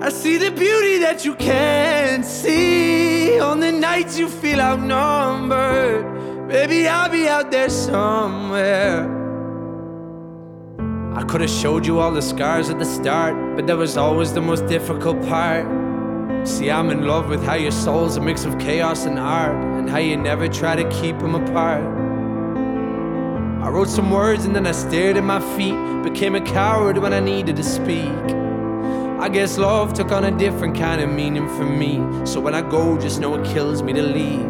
I see the beauty that you can't see on the nights you feel outnumbered. Baby, I'll be out there somewhere. I could have showed you all the scars at the start, but that was always the most difficult part. See, I'm in love with how your soul's a mix of chaos and art, and how you never try to keep them apart. I wrote some words and then I stared at my feet, became a coward when I needed to speak. I guess love took on a different kind of meaning for me, so when I go, just know it kills me to leave.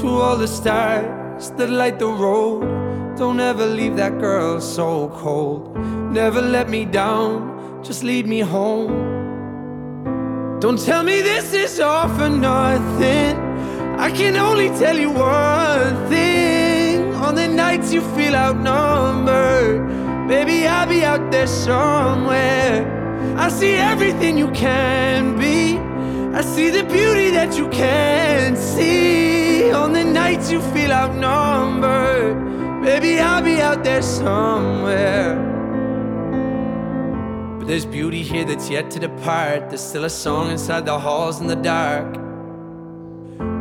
To all the stars that light the road, don't ever leave that girl so cold. Never let me down, just lead me home. Don't tell me this is all for nothing. I can only tell you one thing. On the nights you feel outnumbered, baby, I'll be out there somewhere. I see everything you can be. I see the beauty that you can't see. On the nights you feel outnumbered, baby, I'll be out there somewhere. But there's beauty here that's yet to depart. There's still a song inside the halls in the dark.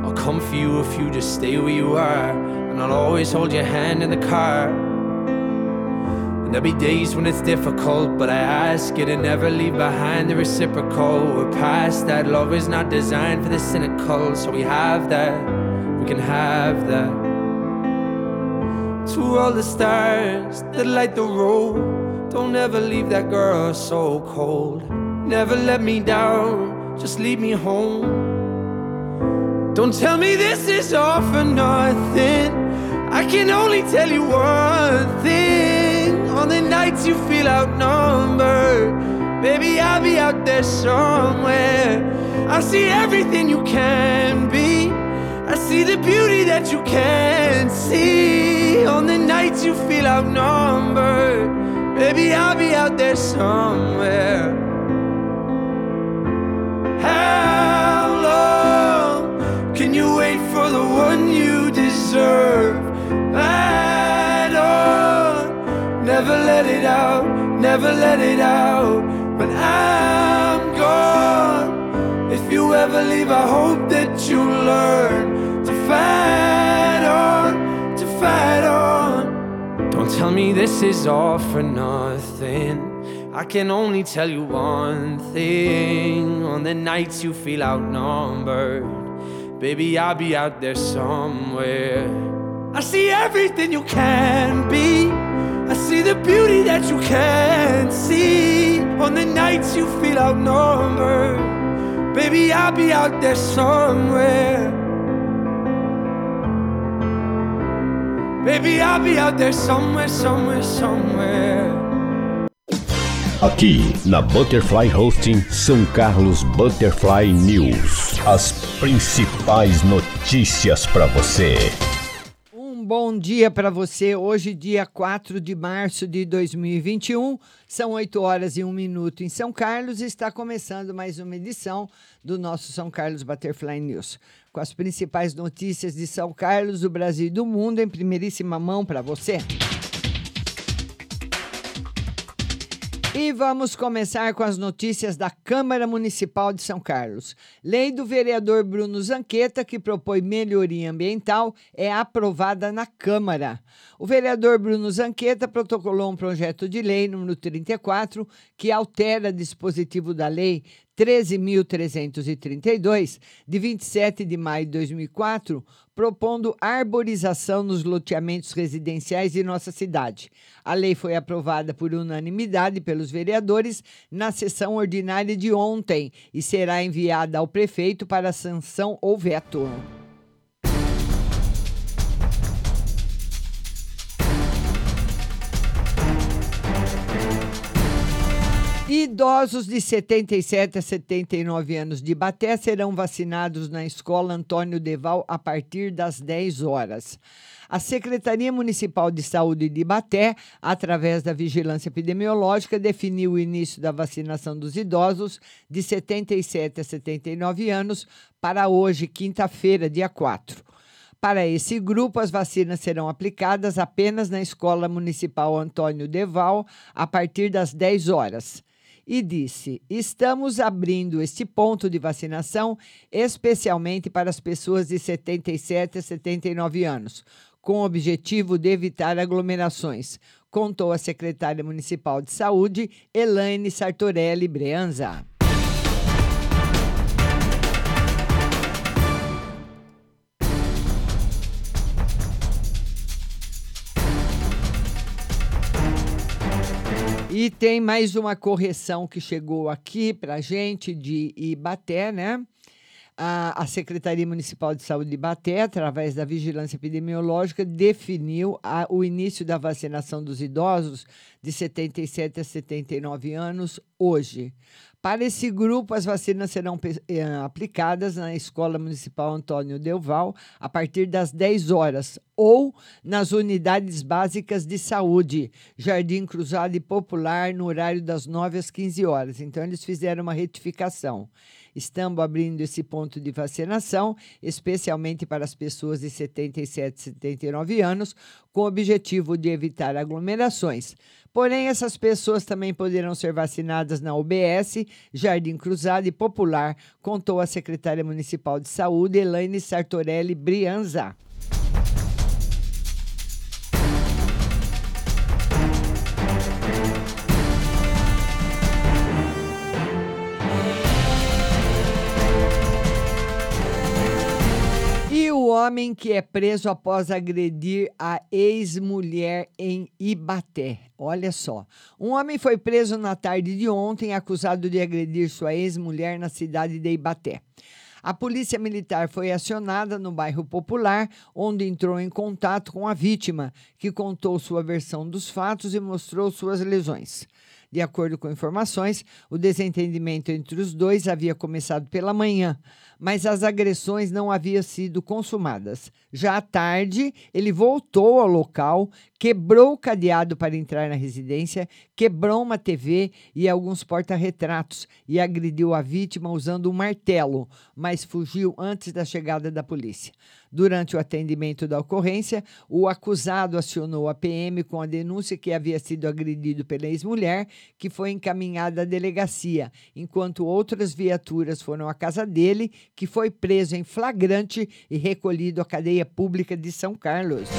I'll come for you if you just stay where you are. And I'll always hold your hand in the car. There'll be days when it's difficult, but I ask you to never leave behind the reciprocal. We're past that. Love is not designed for the cynical, so we have that. We can have that. To all the stars that light the road. Don't ever leave that girl so cold. Never let me down, just lead me home. Don't tell me this is all for nothing. I can only tell you one thing. On the nights you feel outnumbered, baby, I'll be out there somewhere. I see everything you can be. I see the beauty that you can't see. On the nights you feel outnumbered. Baby, I'll be out there somewhere. Never let it out. When I'm gone, if you ever leave, I hope that you learn to fight on, to fight on. Don't tell me this is all for nothing. I can only tell you one thing. On the nights you feel outnumbered, baby, I'll be out there somewhere. I see everything you can be. I see the beauty that you can't see. On the nights you feel outnumbered, baby, I'll be out there somewhere. Baby, I'll be out there somewhere, somewhere, somewhere. Aqui na Butterfly Hosting São Carlos Butterfly News. As principais notícias para você. Bom dia para você. Hoje, dia 4 de março de 2021, são 8 horas e 1 minuto em São Carlos e está começando mais uma edição do nosso São Carlos Butterfly News com as principais notícias de São Carlos, do Brasil e do mundo em primeiríssima mão para você. E vamos começar com as notícias da Câmara Municipal de São Carlos. Lei do vereador Bruno Zanqueta, que propõe melhoria ambiental, é aprovada na Câmara. O vereador Bruno Zanqueta protocolou um projeto de lei número 34, que altera dispositivo da Lei 13.332, de 27 de maio de 2004, propondo arborização nos loteamentos residenciais de nossa cidade. A lei foi aprovada por unanimidade pelos vereadores na sessão ordinária de ontem e será enviada ao prefeito para sanção ou veto. Idosos de 77 a 79 anos de Baté serão vacinados na Escola Antônio Deval a partir das 10 horas. A Secretaria Municipal de Saúde de Baté, através da Vigilância Epidemiológica, definiu o início da vacinação dos idosos de 77 a 79 anos para hoje, quinta-feira, dia 4. Para esse grupo, as vacinas serão aplicadas apenas na Escola Municipal Antônio Deval a partir das 10 horas. E disse: Estamos abrindo este ponto de vacinação especialmente para as pessoas de 77 a 79 anos, com o objetivo de evitar aglomerações, contou a secretária municipal de saúde, Elaine Sartorelli Breanza. E tem mais uma correção que chegou aqui para a gente de Ibaté, né? A, a, Secretaria Municipal de Saúde de Ibaté, através da Vigilância Epidemiológica, definiu a, o início da vacinação dos idosos de 77 a 79 anos hoje. Para esse grupo, as vacinas serão eh, aplicadas na Escola Municipal Antônio Delval a partir das 10 horas ou nas unidades básicas de saúde, Jardim Cruzado e Popular, no horário das 9 às 15 horas. Então, eles fizeram uma retificação. Estamos abrindo esse ponto de vacinação, especialmente para as pessoas de 77 e 79 anos, com o objetivo de evitar aglomerações. Porém, essas pessoas também poderão ser vacinadas na UBS, Jardim Cruzado e Popular, contou a secretária municipal de saúde, Elaine Sartorelli Brianza. Homem que é preso após agredir a ex-mulher em Ibaté. Olha só. Um homem foi preso na tarde de ontem acusado de agredir sua ex-mulher na cidade de Ibaté. A polícia militar foi acionada no bairro Popular, onde entrou em contato com a vítima, que contou sua versão dos fatos e mostrou suas lesões. De acordo com informações, o desentendimento entre os dois havia começado pela manhã mas as agressões não haviam sido consumadas. Já à tarde, ele voltou ao local, quebrou o cadeado para entrar na residência, quebrou uma TV e alguns porta-retratos e agrediu a vítima usando um martelo, mas fugiu antes da chegada da polícia. Durante o atendimento da ocorrência, o acusado acionou a PM com a denúncia que havia sido agredido pela ex-mulher, que foi encaminhada à delegacia, enquanto outras viaturas foram à casa dele, que foi preso em flagrante e recolhido à cadeia pública de São Carlos.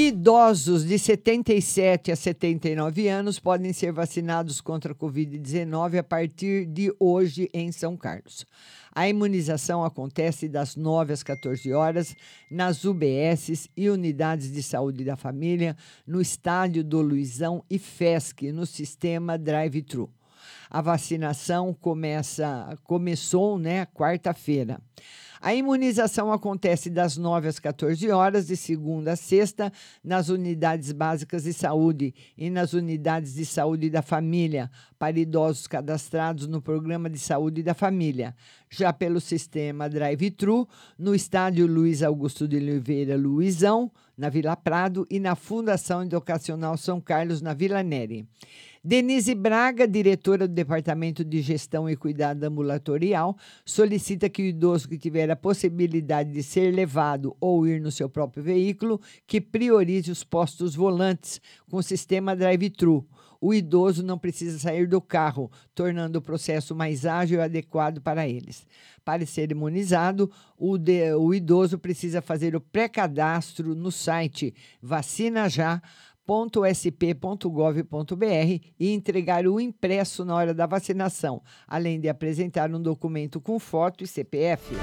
Idosos de 77 a 79 anos podem ser vacinados contra a Covid-19 a partir de hoje em São Carlos. A imunização acontece das 9 às 14 horas nas UBSs e unidades de saúde da família, no estádio do Luizão e FESC, no sistema drive-thru. A vacinação começa, começou né, quarta-feira. A imunização acontece das 9 às 14 horas, de segunda a sexta, nas unidades básicas de saúde e nas unidades de saúde da família, para idosos cadastrados no Programa de Saúde da Família. Já pelo sistema Drive-Thru, no estádio Luiz Augusto de Oliveira Luizão, na Vila Prado, e na Fundação Educacional São Carlos, na Vila Neri. Denise Braga, diretora do Departamento de Gestão e Cuidado Ambulatorial, solicita que o idoso que tiver a possibilidade de ser levado ou ir no seu próprio veículo, que priorize os postos volantes com sistema drive-thru. O idoso não precisa sair do carro, tornando o processo mais ágil e adequado para eles. Para ser imunizado, o, de, o idoso precisa fazer o pré-cadastro no site Vacina Já www.sp.gov.br e entregar o impresso na hora da vacinação, além de apresentar um documento com foto e CPF.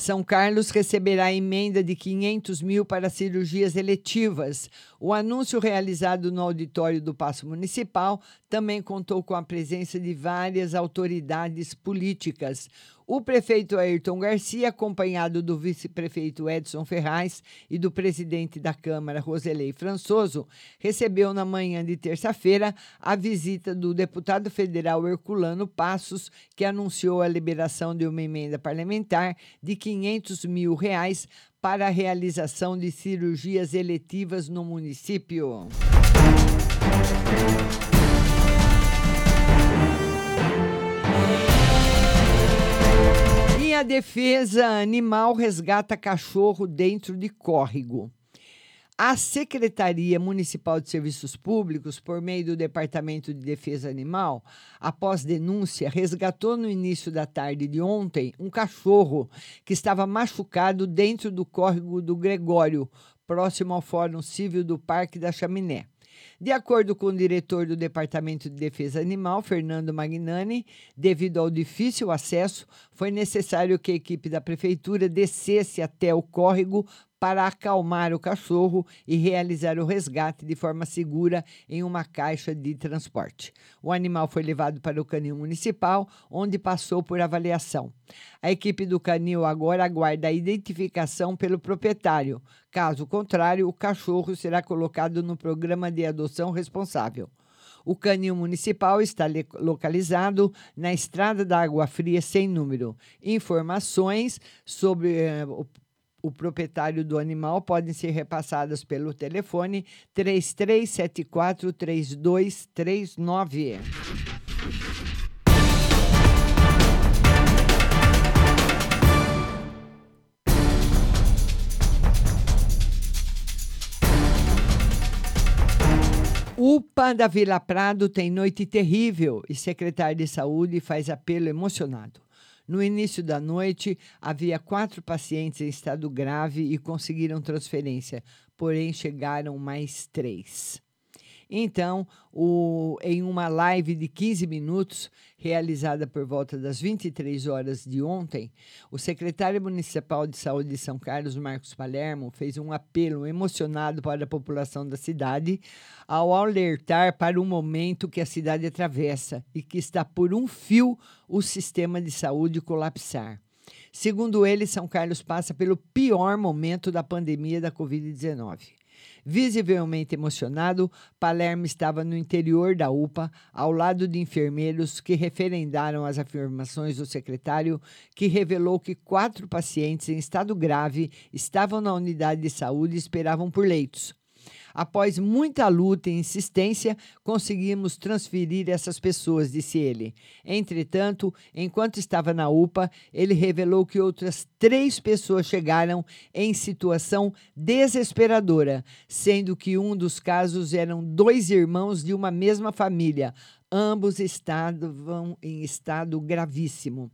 São Carlos receberá emenda de 500 mil para cirurgias eletivas. O anúncio realizado no auditório do Paço Municipal também contou com a presença de várias autoridades políticas. O prefeito Ayrton Garcia, acompanhado do vice-prefeito Edson Ferraz e do presidente da Câmara, Roselei Françoso, recebeu na manhã de terça-feira a visita do deputado federal Herculano Passos, que anunciou a liberação de uma emenda parlamentar de 500 mil reais para a realização de cirurgias eletivas no município. A defesa animal resgata cachorro dentro de córrego. A Secretaria Municipal de Serviços Públicos, por meio do Departamento de Defesa Animal, após denúncia, resgatou no início da tarde de ontem um cachorro que estava machucado dentro do córrego do Gregório, próximo ao Fórum Civil do Parque da Chaminé. De acordo com o diretor do Departamento de Defesa Animal, Fernando Magnani, devido ao difícil acesso, foi necessário que a equipe da prefeitura descesse até o córrego para acalmar o cachorro e realizar o resgate de forma segura em uma caixa de transporte. O animal foi levado para o canil municipal, onde passou por avaliação. A equipe do canil agora aguarda a identificação pelo proprietário. Caso contrário, o cachorro será colocado no programa de adoção responsável. O canil municipal está localizado na Estrada da Água Fria sem número. Informações sobre eh, o proprietário do animal podem ser repassadas pelo telefone 3374 3239. UPA da Vila Prado tem noite terrível e secretário de saúde faz apelo emocionado. No início da noite, havia quatro pacientes em estado grave e conseguiram transferência, porém chegaram mais três. Então, o, em uma live de 15 minutos, realizada por volta das 23 horas de ontem, o secretário municipal de saúde de São Carlos, Marcos Palermo, fez um apelo emocionado para a população da cidade ao alertar para o momento que a cidade atravessa e que está por um fio o sistema de saúde colapsar. Segundo ele, São Carlos passa pelo pior momento da pandemia da Covid-19. Visivelmente emocionado, Palermo estava no interior da UPA, ao lado de enfermeiros que referendaram as afirmações do secretário, que revelou que quatro pacientes em estado grave estavam na unidade de saúde e esperavam por leitos. Após muita luta e insistência, conseguimos transferir essas pessoas, disse ele. Entretanto, enquanto estava na UPA, ele revelou que outras três pessoas chegaram em situação desesperadora, sendo que um dos casos eram dois irmãos de uma mesma família. Ambos estavam em estado gravíssimo.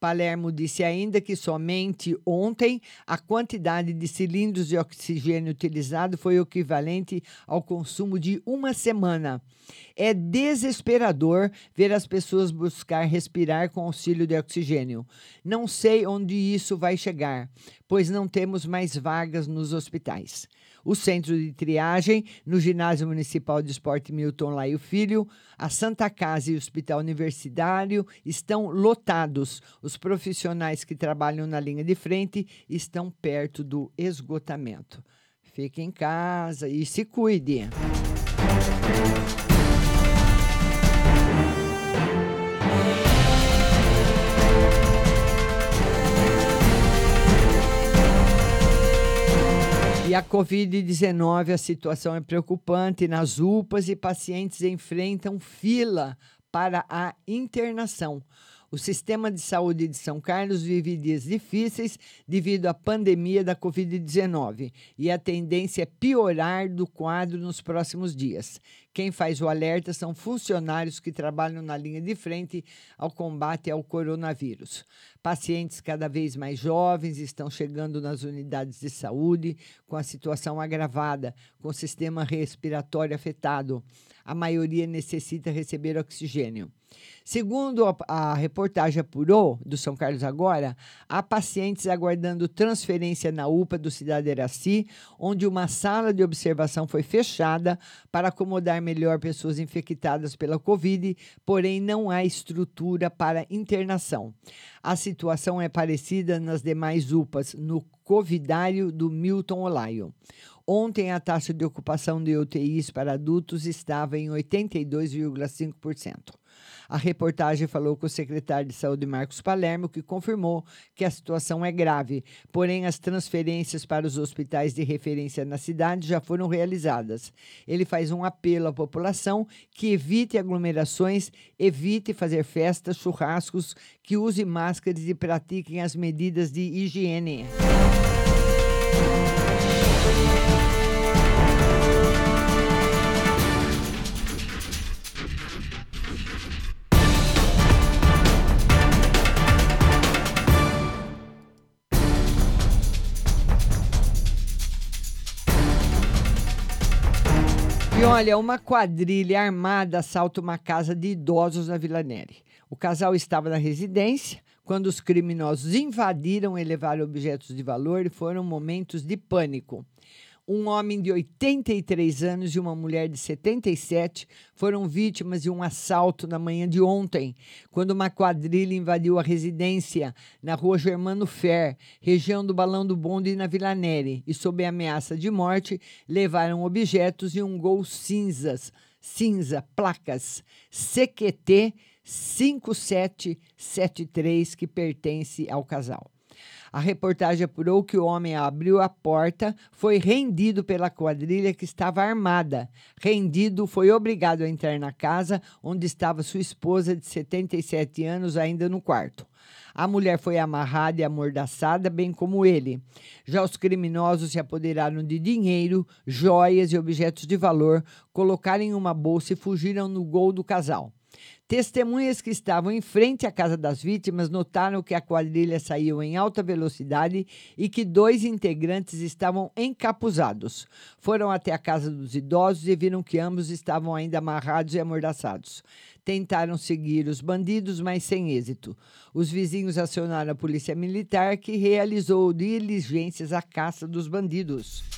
Palermo disse ainda que somente ontem a quantidade de cilindros de oxigênio utilizado foi equivalente ao consumo de uma semana. É desesperador ver as pessoas buscar respirar com auxílio de oxigênio. Não sei onde isso vai chegar, pois não temos mais vagas nos hospitais. O centro de triagem no Ginásio Municipal de Esporte Milton Laio Filho, a Santa Casa e o Hospital Universitário estão lotados. Os profissionais que trabalham na linha de frente estão perto do esgotamento. Fique em casa e se cuide. E a Covid-19, a situação é preocupante nas UPAs e pacientes enfrentam fila para a internação. O sistema de saúde de São Carlos vive dias difíceis devido à pandemia da Covid-19 e a tendência é piorar do quadro nos próximos dias. Quem faz o alerta são funcionários que trabalham na linha de frente ao combate ao coronavírus. Pacientes cada vez mais jovens estão chegando nas unidades de saúde com a situação agravada, com o sistema respiratório afetado. A maioria necessita receber oxigênio. Segundo a, reportagem apurou do São Carlos Agora, há pacientes aguardando transferência na UPA do Cidade Eraci, onde uma sala de observação foi fechada para acomodar melhor pessoas infectadas pela Covid, porém não há estrutura para internação. A situação é parecida nas demais UPAs, no Covidário do Milton Olaio. Ontem, a taxa de ocupação de UTIs para adultos estava em 82,5%. A reportagem falou com o secretário de Saúde, Marcos Palermo, que confirmou que a situação é grave, porém as transferências para os hospitais de referência na cidade já foram realizadas. Ele faz um apelo à população que evite aglomerações, evite fazer festas, churrascos, que use máscaras e pratiquem as medidas de higiene. E olha, uma quadrilha armada assalta uma casa de idosos na Vila Neri. O casal estava na residência quando os criminosos invadiram e levaram objetos de valor e foram momentos de pânico. Um homem de 83 anos e uma mulher de 77 foram vítimas de um assalto na manhã de ontem, quando uma quadrilha invadiu a residência na rua Germano Fer, região do Balão do Bonde na Vila Neri, e, sob ameaça de morte, levaram objetos e um gol cinzas, cinza, placas CQT 5773, que pertence ao casal. A reportagem apurou que o homem abriu a porta, foi rendido pela quadrilha que estava armada. Rendido, foi obrigado a entrar na casa onde estava sua esposa de 77 anos ainda no quarto. A mulher foi amarrada e amordaçada, bem como ele. Já os criminosos se apoderaram de dinheiro, joias e objetos de valor, colocaram em uma bolsa e fugiram no gol do casal. Testemunhas que estavam em frente à casa das vítimas notaram que a quadrilha saiu em alta velocidade e que dois integrantes estavam encapuzados. Foram até a casa dos idosos e viram que ambos estavam ainda amarrados e amordaçados. Tentaram seguir os bandidos, mas sem êxito. Os vizinhos acionaram a polícia militar, que realizou diligências à caça dos bandidos.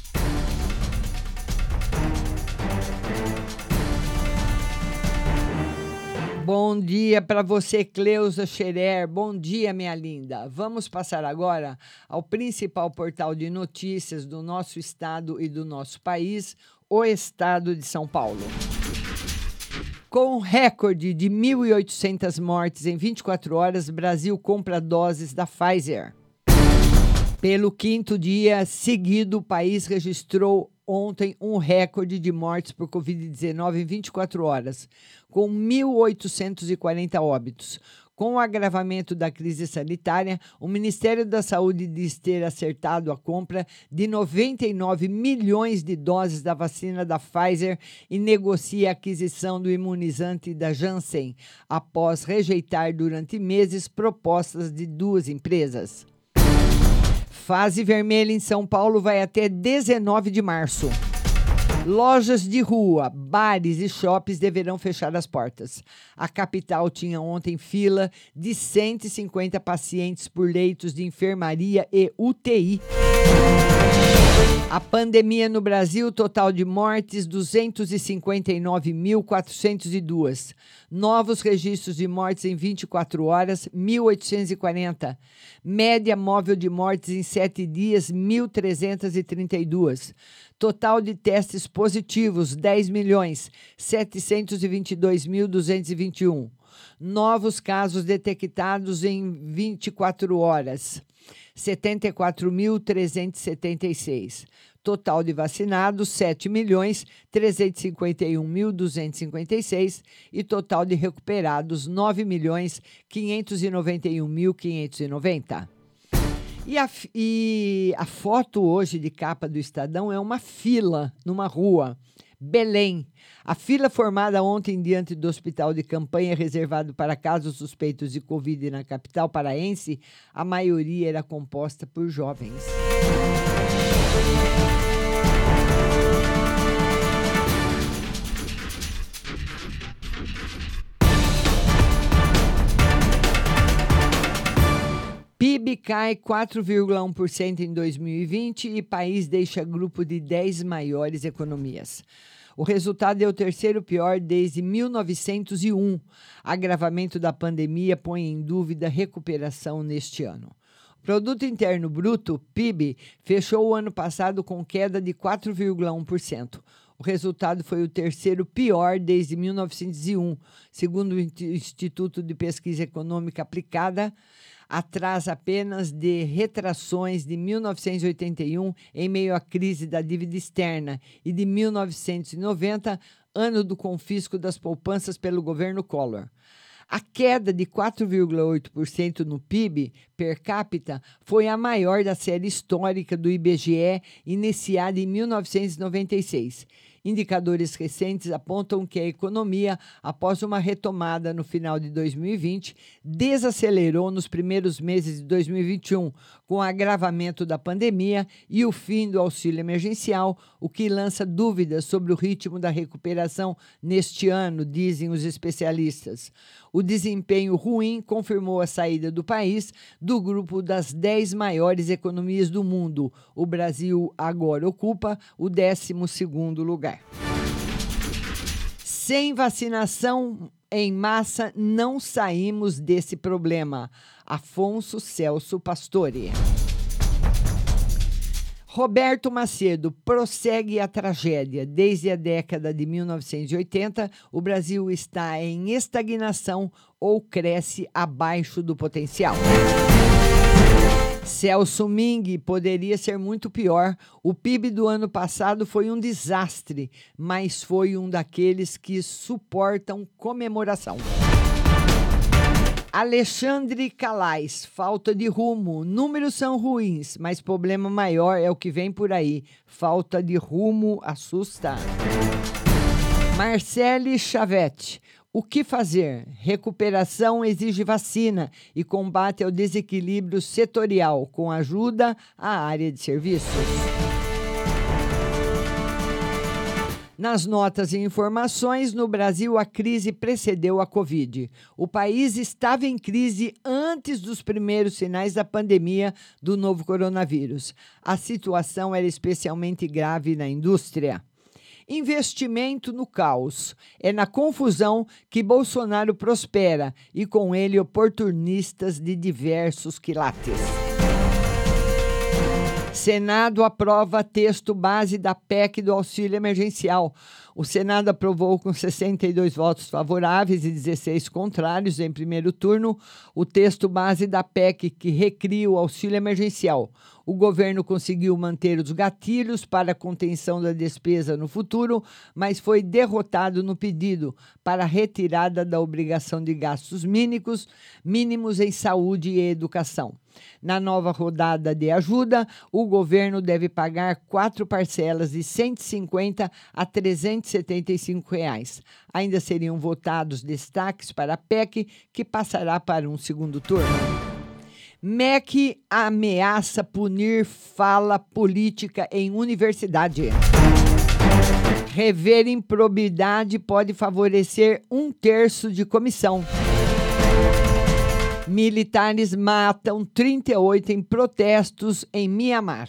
Bom dia para você, Cleusa Scherer. Bom dia, minha linda. Vamos passar agora ao principal portal de notícias do nosso estado e do nosso país, o Estado de São Paulo. Com recorde de 1.800 mortes em 24 horas, Brasil compra doses da Pfizer. Pelo quinto dia seguido, o país registrou ontem um recorde de mortes por Covid-19 em 24 horas, com 1.840 óbitos. Com o agravamento da crise sanitária, o Ministério da Saúde diz ter acertado a compra de 99 milhões de doses da vacina da Pfizer e negocia a aquisição do imunizante da Janssen, após rejeitar durante meses propostas de duas empresas. Fase vermelha em São Paulo vai até 19 de março. Lojas de rua, bares e shoppings deverão fechar as portas. A capital tinha ontem fila de 150 pacientes por leitos de enfermaria e UTI. A pandemia no Brasil, total de mortes 259.402. Novos registros de mortes em 24 horas, 1.840. Média móvel de mortes em 7 dias, 1.332. Total de testes positivos, 10 milhões 722.221. Novos casos detectados em 24 horas. 74.376. Total de vacinados, 7 milhões 351.256 e total de recuperados, 9 milhões 591.590. E a, e a foto hoje de capa do Estadão é uma fila numa rua. Belém. A fila formada ontem diante do hospital de campanha reservado para casos suspeitos de Covid na capital paraense, a maioria era composta por jovens. PIB cai 4,1% em 2020 e país deixa grupo de 10 maiores economias. O resultado é o terceiro pior desde 1901. Agravamento da pandemia põe em dúvida recuperação neste ano. Produto Interno Bruto, PIB, fechou o ano passado com queda de 4,1%. O resultado foi o terceiro pior desde 1901, segundo o Instituto de Pesquisa Econômica Aplicada, atrás apenas de retrações de 1981, em meio à crise da dívida externa, e de 1990, ano do confisco das poupanças pelo governo Collor. A queda de 4,8% no PIB per capita foi a maior da série histórica do IBGE, iniciada em 1996 Indicadores recentes apontam que a economia, após uma retomada no final de 2020, desacelerou nos primeiros meses de 2021, com o agravamento da pandemia e o fim do auxílio emergencial, o que lança dúvidas sobre o ritmo da recuperação neste ano, dizem os especialistas. O desempenho ruim confirmou a saída do país do grupo das 10 maiores economias do mundo. O Brasil agora ocupa o 12 lugar lugar. Sem vacinação em massa, não saímos desse problema. Afonso Celso Pastore. Roberto Macedo prossegue a tragédia. Desde a década de 1980, o Brasil está em estagnação ou cresce abaixo do potencial. Celso Ming poderia ser muito pior. O PIB do ano passado foi um desastre, mas foi um daqueles que suportam comemoração. Alexandre Calais, falta de rumo. Números são ruins, mas problema maior é o que vem por aí. Falta de rumo assusta. Marcele Chavette, o que fazer? Recuperação exige vacina e combate ao desequilíbrio setorial, com ajuda à área de serviços. Nas notas e informações, no Brasil a crise precedeu a Covid. O país estava em crise antes dos primeiros sinais da pandemia do novo coronavírus. A situação era especialmente grave na indústria. Investimento no caos. É na confusão que Bolsonaro prospera e com ele oportunistas de diversos quilates. Senado aprova texto base da PEC do auxílio emergencial. O Senado aprovou com 62 votos favoráveis e 16 contrários em primeiro turno o texto base da PEC que recria o auxílio emergencial. O governo conseguiu manter os gatilhos para contenção da despesa no futuro, mas foi derrotado no pedido para retirada da obrigação de gastos mínimos, mínimos em saúde e educação. Na nova rodada de ajuda, o governo deve pagar quatro parcelas de 150 a 375 reais. Ainda seriam votados destaques para a PEC, que passará para um segundo turno. MEC ameaça punir fala política em universidade. Rever improbidade pode favorecer um terço de comissão. Militares matam 38 em protestos em Mianmar.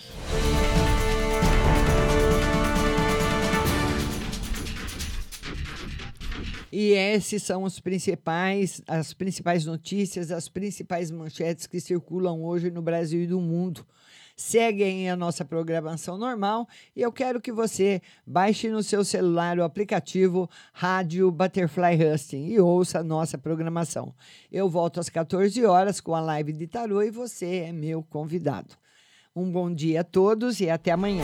E esses são os principais, as principais notícias, as principais manchetes que circulam hoje no Brasil e no mundo. Seguem a nossa programação normal e eu quero que você baixe no seu celular o aplicativo Rádio Butterfly Husting e ouça a nossa programação. Eu volto às 14 horas com a live de tarô e você é meu convidado. Um bom dia a todos e até amanhã.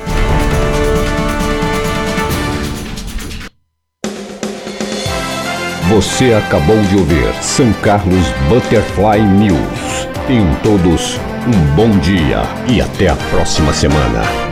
Você acabou de ouvir São Carlos Butterfly News. Tenham todos um bom dia e até a próxima semana.